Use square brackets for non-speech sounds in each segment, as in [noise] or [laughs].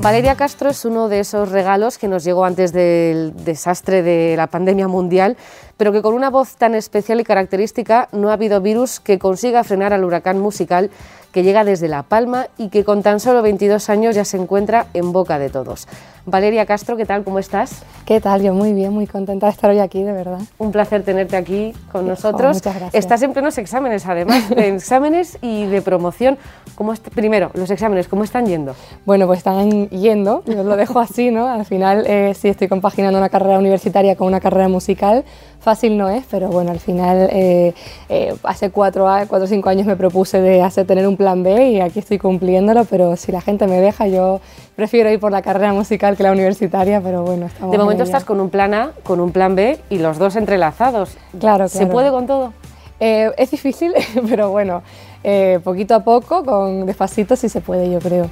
Valeria Castro es uno de esos regalos que nos llegó antes del desastre de la pandemia mundial, pero que con una voz tan especial y característica no ha habido virus que consiga frenar al huracán musical que llega desde La Palma y que con tan solo 22 años ya se encuentra en boca de todos. Valeria Castro, ¿qué tal? ¿Cómo estás? ¿Qué tal? Yo muy bien, muy contenta de estar hoy aquí, de verdad. Un placer tenerte aquí con nosotros. muchas gracias. Estás en plenos exámenes, además, de [laughs] exámenes y de promoción. ¿Cómo Primero, los exámenes, ¿cómo están yendo? Bueno, pues están yendo, yo lo dejo así, ¿no? Al final eh, sí estoy compaginando una carrera universitaria con una carrera musical. Fácil no es, pero bueno, al final eh, eh, hace cuatro, o cinco años me propuse de hacer, tener un plan B y aquí estoy cumpliéndolo, pero si la gente me deja, yo prefiero ir por la carrera musical que la universitaria, pero bueno, estamos De momento estás con un plan A, con un plan B y los dos entrelazados. Claro, ¿Se claro. puede con todo? Eh, es difícil, [laughs] pero bueno, eh, poquito a poco, con despacito, sí se puede, yo creo.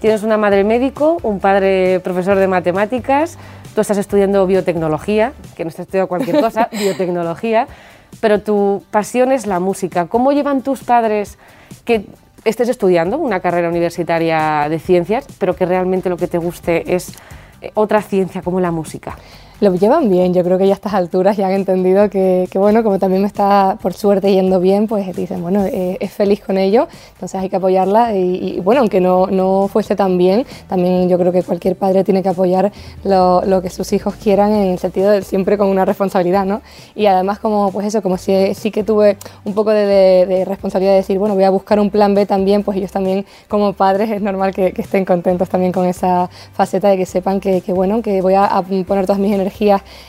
Tienes una madre médico, un padre profesor de matemáticas, tú estás estudiando biotecnología, que no estás estudiando cualquier cosa, [laughs] biotecnología, pero tu pasión es la música. ¿Cómo llevan tus padres que estés estudiando una carrera universitaria de ciencias, pero que realmente lo que te guste es eh, otra ciencia como la música? Lo llevan bien, yo creo que ya a estas alturas ya han entendido que, bueno, como también me está por suerte yendo bien, pues dicen, bueno, eh, es feliz con ello, entonces hay que apoyarla y, bueno, aunque no, no fuese tan bien, también yo creo que cualquier padre tiene que apoyar lo, lo que sus hijos quieran en el sentido de siempre con una responsabilidad, ¿no? Y además como, pues eso, como si sí que tuve un poco de, de, de, responsabilidad de decir, bueno, voy a buscar un plan B también, pues ellos también como padres es normal que, estén contentos también con esa faceta de que sepan que, que bueno, que voy a, a poner todas mis energías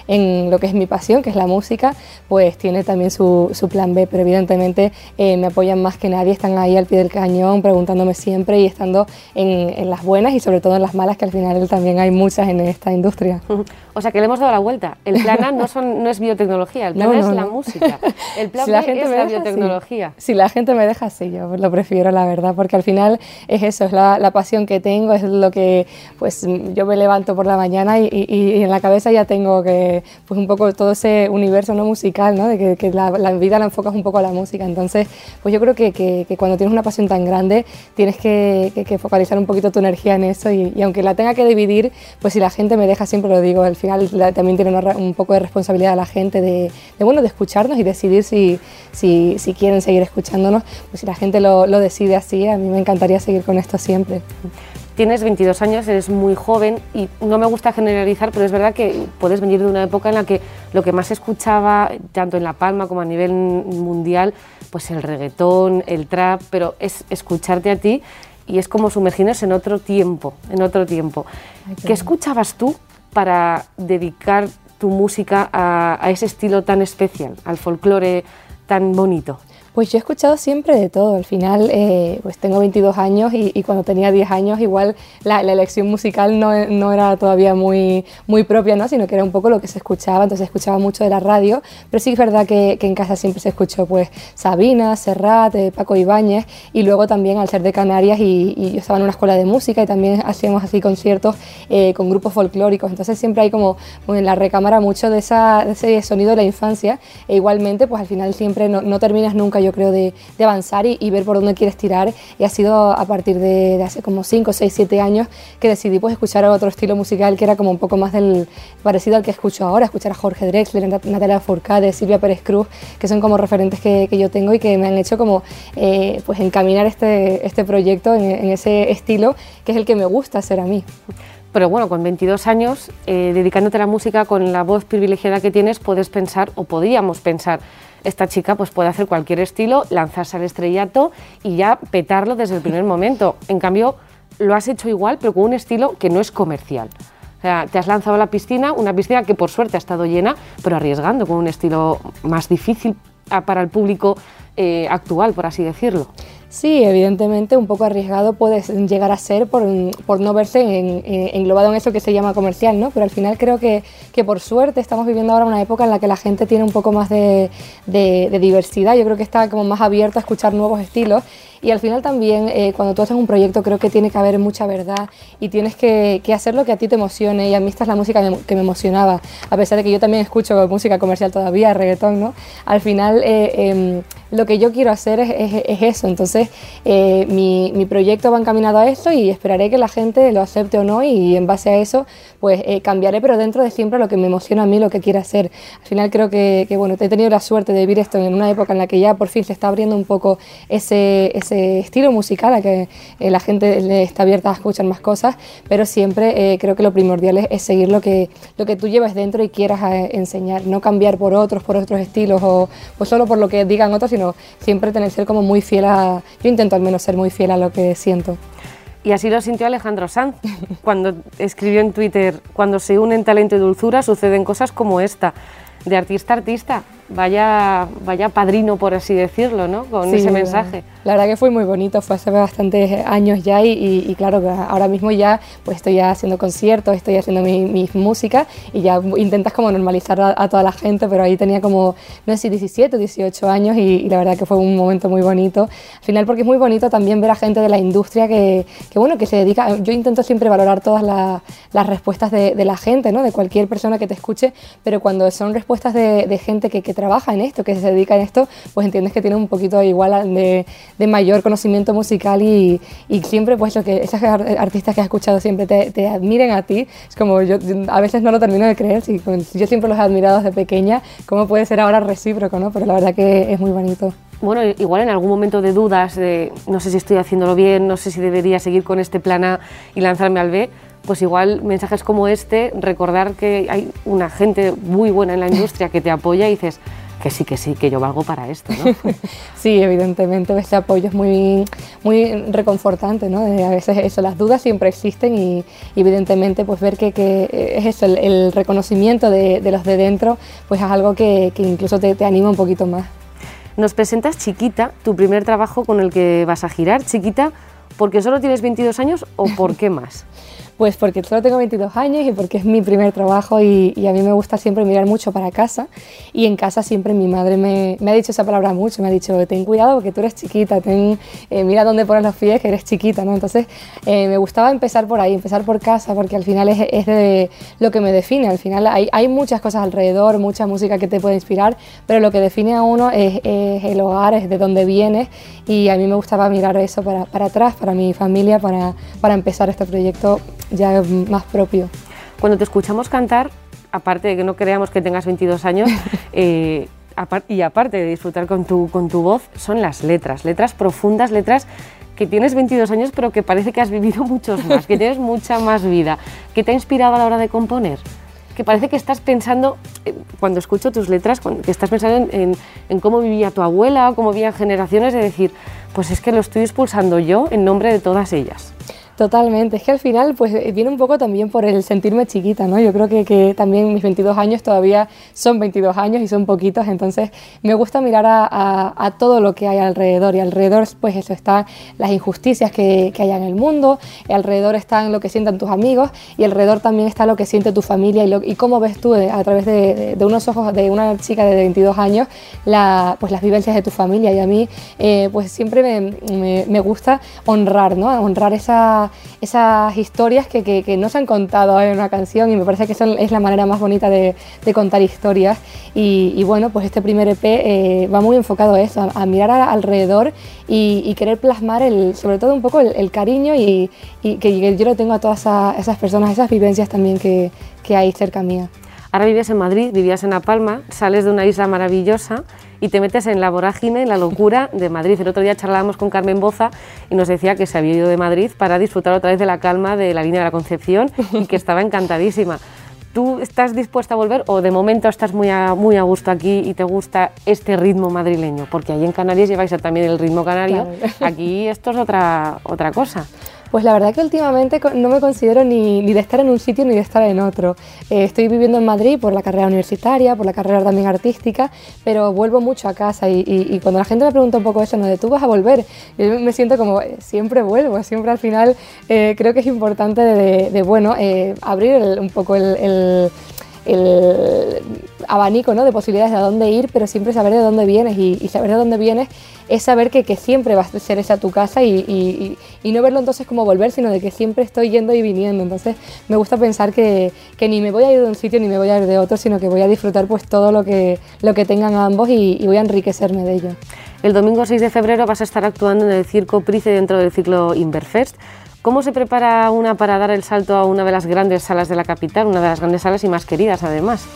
en lo que es mi pasión, que es la música, pues tiene también su, su plan B, pero evidentemente eh, me apoyan más que nadie, están ahí al pie del cañón preguntándome siempre y estando en, en, las buenas y sobre todo en las malas, que al final también hay muchas en esta industria. [laughs] O sea que le hemos dado la vuelta. El plan A no, son, no es biotecnología, el plan no, A no, es no. la música. El [laughs] plan si B la gente es me la deja, biotecnología. Sí. Si la gente me deja, sí, yo lo prefiero, la verdad, porque al final es eso, es la, la pasión que tengo, es lo que pues yo me levanto por la mañana y, y, y en la cabeza ya tengo que pues un poco todo ese universo no musical, ¿no? de que, la, vida la enfocas un poco a la música. Entonces, pues yo creo que, que, cuando tienes una pasión tan grande, tienes que, focalizar un poquito tu energía en eso y, aunque la tenga que dividir, pues si la gente me deja, siempre lo digo, al final también tiene un poco de responsabilidad a la gente de, de, bueno, de escucharnos y decidir si, si, si, quieren seguir escuchándonos. Pues si la gente lo, lo decide así, a mí me encantaría seguir con esto siempre. Tienes 22 años, eres muy joven y no me gusta generalizar, pero es verdad que puedes venir de una época en la que lo que más se escuchaba, tanto en La Palma como a nivel mundial, pues el reggaetón, el trap, pero es escucharte a ti y es como sumergirnos en otro tiempo, en otro tiempo. Ay, ¿Qué escuchabas tú para dedicar tu música a, a ese estilo tan especial, al folclore tan bonito? Pues yo he escuchado siempre de todo. Al final, eh, pues tengo 22 años y, y, cuando tenía 10 años igual la, elección musical no, no, era todavía muy, muy propia, ¿no? sino que era un poco lo que se escuchaba. Entonces escuchaba mucho de la radio, pero sí es verdad que, que en casa siempre se escuchó pues Sabina, Serrat, eh, Paco Ibáñez y luego también al ser de Canarias y, y, yo estaba en una escuela de música y también hacíamos así conciertos eh, con grupos folclóricos. Entonces siempre hay como en la recámara mucho de, esa, de ese sonido de la infancia e igualmente pues al final siempre no, no terminas nunca yo creo, de, de avanzar y, ver por dónde quieres tirar. Y ha sido a partir de, hace como 5, 6, 7 años que decidí pues, escuchar otro estilo musical que era como un poco más del parecido al que escucho ahora, escuchar a Jorge Drexler, Natalia Fourcade, Silvia Pérez Cruz, que son como referentes que, yo tengo y que me han hecho como eh, pues encaminar este, este proyecto en, en ese estilo que es el que me gusta hacer a mí pero bueno, con 22 años, eh, dedicándote a la música, con la voz privilegiada que tienes, puedes pensar, o podríamos pensar, esta chica pues puede hacer cualquier estilo, lanzarse al estrellato y ya petarlo desde el primer momento. En cambio, lo has hecho igual, pero con un estilo que no es comercial. O sea, te has lanzado a la piscina, una piscina que por suerte ha estado llena, pero arriesgando, con un estilo más difícil para el público eh, actual, por así decirlo. Sí, evidentemente un poco arriesgado puede llegar a ser por, por no verse en, englobado en eso que se llama comercial, ¿no? Pero al final creo que, que, por suerte estamos viviendo ahora una época en la que la gente tiene un poco más de, de, diversidad, yo creo que está como más abierto a escuchar nuevos estilos y al final también eh, cuando tú haces un proyecto creo que tiene que haber mucha verdad y tienes que, hacer lo que a ti te emocione y a mí esta es la música que me emocionaba, a pesar de que yo también escucho música comercial todavía, reggaetón, ¿no? Al final eh, eh, lo que yo quiero hacer es, eso. Entonces, eh, mi, mi, proyecto va encaminado a eso y esperaré que la gente lo acepte o no y en base a eso, pues eh, cambiaré, pero dentro de siempre lo que me emociona a mí, lo que quiero hacer. Al final creo que, que, bueno, he tenido la suerte de vivir esto en una época en la que ya por fin se está abriendo un poco ese, ese estilo musical, a que eh, la gente le está abierta a escuchar más cosas, pero siempre creo que lo primordial es, es, seguir lo que, lo que tú llevas dentro y quieras enseñar, no cambiar por otros, por otros estilos o pues solo por lo que digan otros, sino siempre tener ser como muy fiel a, yo intento al menos ser muy fiel a lo que siento. Y así lo sintió Alejandro Sanz cuando escribió en Twitter, cuando se unen talento y dulzura suceden cosas como esta, de artista a artista, vaya, vaya padrino por así decirlo, ¿no? Con ese mensaje. La verdad que fue muy bonito, fue hace bastantes años ya y, claro, ahora mismo ya pues estoy haciendo conciertos, estoy haciendo mi, música y ya intentas como normalizar a, toda la gente, pero ahí tenía como, no sé si 17 o 18 años y, la verdad que fue un momento muy bonito. Al final porque es muy bonito también ver a gente de la industria que, que bueno, que se dedica, yo intento siempre valorar todas las respuestas de, la gente, ¿no? De cualquier persona que te escuche, pero cuando son respuestas de, gente que, que trabaja en esto, que se dedica en esto, pues entiendes que tiene un poquito igual de de mayor conocimiento musical y, y siempre pues lo que esos artistas que has escuchado siempre te, te, admiren a ti, es como yo a veces no lo termino de creer, si, yo siempre los he admirado desde pequeña, ¿cómo puede ser ahora recíproco? ¿no? Pero la verdad que es muy bonito. Bueno, igual en algún momento de dudas, de no sé si estoy haciéndolo bien, no sé si debería seguir con este plan A y lanzarme al B, pues igual mensajes como este, recordar que hay una gente muy buena en la industria que te apoya y dices, que sí, que sí, que yo valgo para esto. ¿no? [laughs] sí, evidentemente ese apoyo es muy, muy reconfortante, ¿no? a veces eso, las dudas siempre existen y, evidentemente pues ver que, que es eso, el, reconocimiento de, de, los de dentro, pues es algo que, que incluso te, te anima un poquito más. Nos presentas Chiquita, tu primer trabajo con el que vas a girar. Chiquita, ¿porque solo tienes 22 años o por qué más? [laughs] Pues porque solo tengo 22 años y porque es mi primer trabajo y, a mí me gusta siempre mirar mucho para casa. Y en casa siempre mi madre me, ha dicho esa palabra mucho, me ha dicho ten cuidado porque tú eres chiquita, ten, eh, mira dónde pones los pies que eres chiquita, ¿no? Entonces eh, me gustaba empezar por ahí, empezar por casa porque al final es, lo que me define, al final hay, hay, muchas cosas alrededor, mucha música que te puede inspirar, pero lo que define a uno es, es el hogar, es de dónde vienes. Y a mí me gustaba mirar eso para, para atrás, para mi familia, para, para empezar este proyecto ya más propio. Cuando te escuchamos cantar, aparte de que no creamos que tengas 22 años, [laughs] eh, y aparte de disfrutar con tu, con tu voz, son las letras, letras profundas, letras que tienes 22 años pero que parece que has vivido [laughs] muchos más, que tienes mucha más vida, que te ha inspirado a la hora de componer que parece que estás pensando, eh, cuando escucho tus letras, que estás pensando en, en, cómo vivía tu abuela, cómo vivían generaciones, de decir, pues es que lo estoy expulsando yo en nombre de todas ellas. Totalmente, es que al final pues eh, viene un poco también por el sentirme chiquita, ¿no? Yo creo que, que, también mis 22 años todavía son 22 años y son poquitos, entonces me gusta mirar a, a, todo lo que hay alrededor y alrededor pues eso están las injusticias que, que, hay en el mundo, y alrededor están lo que sienten tus amigos y alrededor también está lo que siente tu familia y, lo, y cómo ves tú a través de, de, unos ojos de una chica de 22 años la, pues las vivencias de tu familia y a mí eh, pues siempre me, me, me gusta honrar, ¿no? Honrar esa esas historias que, que, no se han contado en una canción y me parece que es la manera más bonita de, de contar historias. Y, bueno, pues este primer EP eh, va muy enfocado a eso, a, mirar alrededor y, querer plasmar el, sobre todo un poco el, cariño y, que yo lo tengo a todas esas personas, esas vivencias también que, que hay cerca mía. Ahora vives en Madrid, vivías en La Palma, sales de una isla maravillosa y te metes en la vorágine, en la locura de Madrid. El otro día charlábamos con Carmen Boza y nos decía que se había ido de Madrid para disfrutar otra vez de la calma de la línea de la Concepción y que estaba encantadísima. ¿Tú estás dispuesta a volver o de momento estás muy a, muy a gusto aquí y te gusta este ritmo madrileño? Porque ahí en Canarias lleváis también el ritmo canario, aquí esto es otra, otra cosa. Pues la verdad que últimamente no me considero ni, de estar en un sitio ni de estar en otro. Eh, estoy viviendo en Madrid por la carrera universitaria, por la carrera también artística, pero vuelvo mucho a casa y, cuando la gente me pregunta un poco eso, ¿no? De tú vas a volver, yo me siento como, eh, siempre vuelvo, siempre al final eh, creo que es importante de, bueno, abrir un poco el el abanico ¿no? de posibilidades de a dónde ir, pero siempre saber de dónde vienes y, saber de dónde vienes es saber que, que, siempre va a ser esa tu casa y, y, y, no verlo entonces como volver, sino de que siempre estoy yendo y viniendo. Entonces me gusta pensar que, que, ni me voy a ir de un sitio ni me voy a ir de otro, sino que voy a disfrutar pues todo lo que, lo que tengan ambos y, voy a enriquecerme de ello. El domingo 6 de febrero vas a estar actuando en el Circo Price dentro del ciclo Inverfest. ¿Cómo se prepara una para dar el salto a una de las grandes salas de la capital, una de las grandes salas y más queridas además?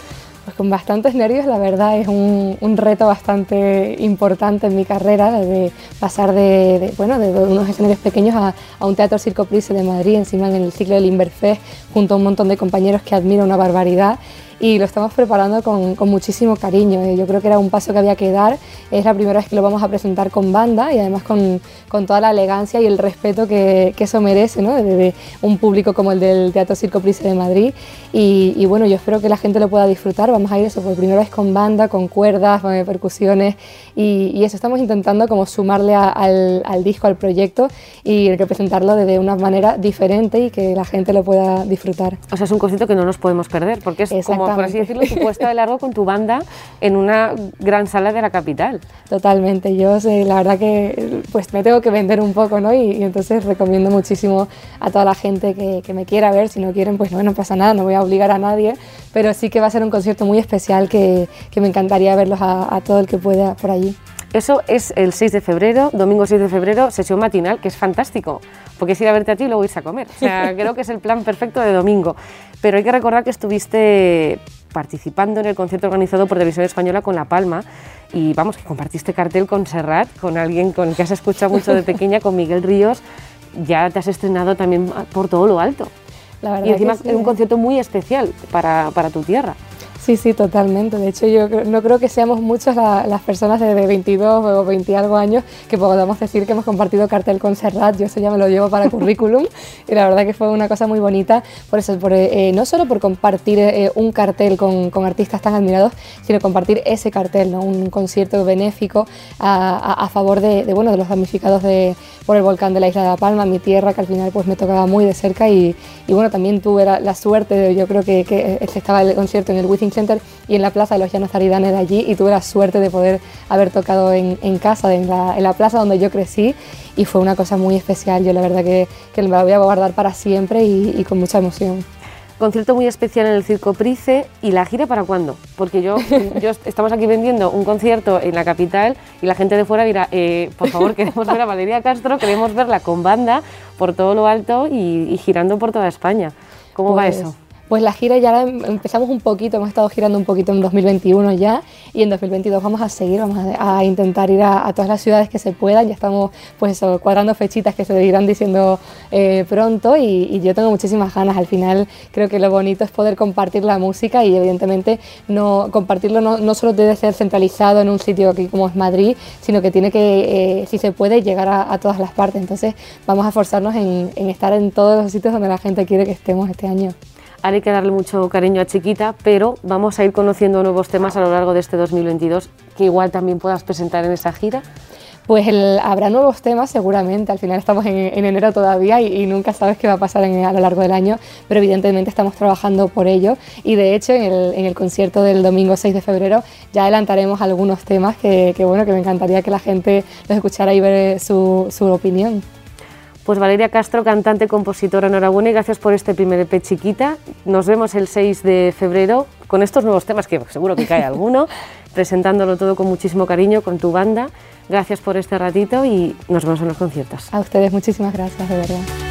Pues con bastantes nervios, la verdad es un, reto bastante importante en mi carrera, de pasar de, bueno, de unos escenarios pequeños a, un teatro Circo Price de Madrid, encima en el ciclo del Inverfest, junto a un montón de compañeros que admiro una barbaridad y lo estamos preparando con, con, muchísimo cariño. Eh, yo creo que era un paso que había que dar. Es la primera vez que lo vamos a presentar con banda y además con, con toda la elegancia y el respeto que, eso merece, ¿no? de, un público como el del Teatro Circo Price de Madrid. Y, bueno, yo espero que la gente lo pueda disfrutar. Vamos a ir eso por primera vez con banda, con cuerdas, con percusiones y, y eso estamos intentando como sumarle al, al, disco, al proyecto y representarlo de, una manera diferente y que la gente lo pueda disfrutar. O sea, es un concierto que no nos podemos perder porque es como por así decirlo, tu puesta de largo con tu banda en una gran sala de la capital. Totalmente, yo sé, la verdad que pues me tengo que vender un poco, ¿no? Y, entonces recomiendo muchísimo a toda la gente que, que, me quiera ver, si no quieren, pues no, no pasa nada, no voy a obligar a nadie, pero sí que va a ser un concierto muy especial que, que me encantaría verlos a, a todo el que pueda por allí. Eso es el 6 de febrero, domingo 6 de febrero, sesión matinal, que es fantástico, porque es ir a verte a ti y luego irse a comer. O sea, [laughs] creo que es el plan perfecto de domingo. Pero hay que recordar que estuviste participando en el concierto organizado por Televisión Española con La Palma y vamos, que compartiste cartel con Serrat, con alguien con el que has escuchado mucho de pequeña, con Miguel Ríos, ya te has estrenado también por todo lo alto. La verdad y encima es un concierto muy especial para, para tu tierra. Sí, sí, totalmente. De hecho, yo no creo que seamos muchas las personas de 22 o 20 algo años que podamos decir que hemos compartido cartel con Serrat. Yo eso ya me lo llevo para currículum [laughs] y la verdad que fue una cosa muy bonita. Por eso, por, eh, no solo por compartir eh, un cartel con, con, artistas tan admirados, sino compartir ese cartel, ¿no? un concierto benéfico a, a, favor de, de, bueno, de los damnificados de, por el volcán de la isla de La Palma, mi tierra, que al final pues me tocaba muy de cerca y, y bueno, también tuve la, la suerte, de, yo creo que, que estaba el concierto en el Withing y en la Plaza de los Llanos Aridanes de allí y tuve la suerte de poder haber tocado en, casa, en la, plaza donde yo crecí y fue una cosa muy especial. Yo la verdad que, que me la voy a guardar para siempre y, con mucha emoción concierto muy especial en el Circo Price y la gira para cuándo? Porque yo, [laughs] yo estamos aquí vendiendo un concierto en la capital y la gente de fuera dirá, eh, por favor, [laughs] queremos ver a Valeria Castro, queremos verla con banda por todo lo alto y, girando por toda España. ¿Cómo va pues eso? Pues la gira ya em, empezamos un poquito, hemos estado girando un poquito en 2021 ya y en 2022 vamos a seguir, vamos a, intentar ir a, todas las ciudades que se puedan, ya estamos pues cuadrando fechitas que se irán diciendo eh, pronto y, yo tengo muchísimas ganas, al final creo que lo bonito es poder compartir la música y evidentemente no compartirlo no, solo debe ser centralizado en un sitio aquí como es Madrid, sino que tiene que, eh, si se puede, llegar a, todas las partes, entonces vamos a esforzarnos en, en estar en todos los sitios donde la gente quiere que estemos este año hay que darle mucho cariño a Chiquita, pero vamos a ir conociendo nuevos temas a lo largo de este 2022 que igual también puedas presentar en esa gira. Pues habrá nuevos temas seguramente, al final estamos en, enero todavía y, nunca sabes qué va a pasar a lo largo del año, pero evidentemente estamos trabajando por ello y de hecho en el, concierto del domingo 6 de febrero ya adelantaremos algunos temas que, bueno, que me encantaría que la gente los escuchara y ver su, su opinión. Pues Valeria Castro, cantante, compositora, enhorabuena y gracias por este primer EP chiquita. Nos vemos el 6 de febrero con estos nuevos temas, que seguro que cae alguno, [laughs] presentándolo todo con muchísimo cariño con tu banda. Gracias por este ratito y nos vemos en los conciertos. A ustedes muchísimas gracias, de verdad.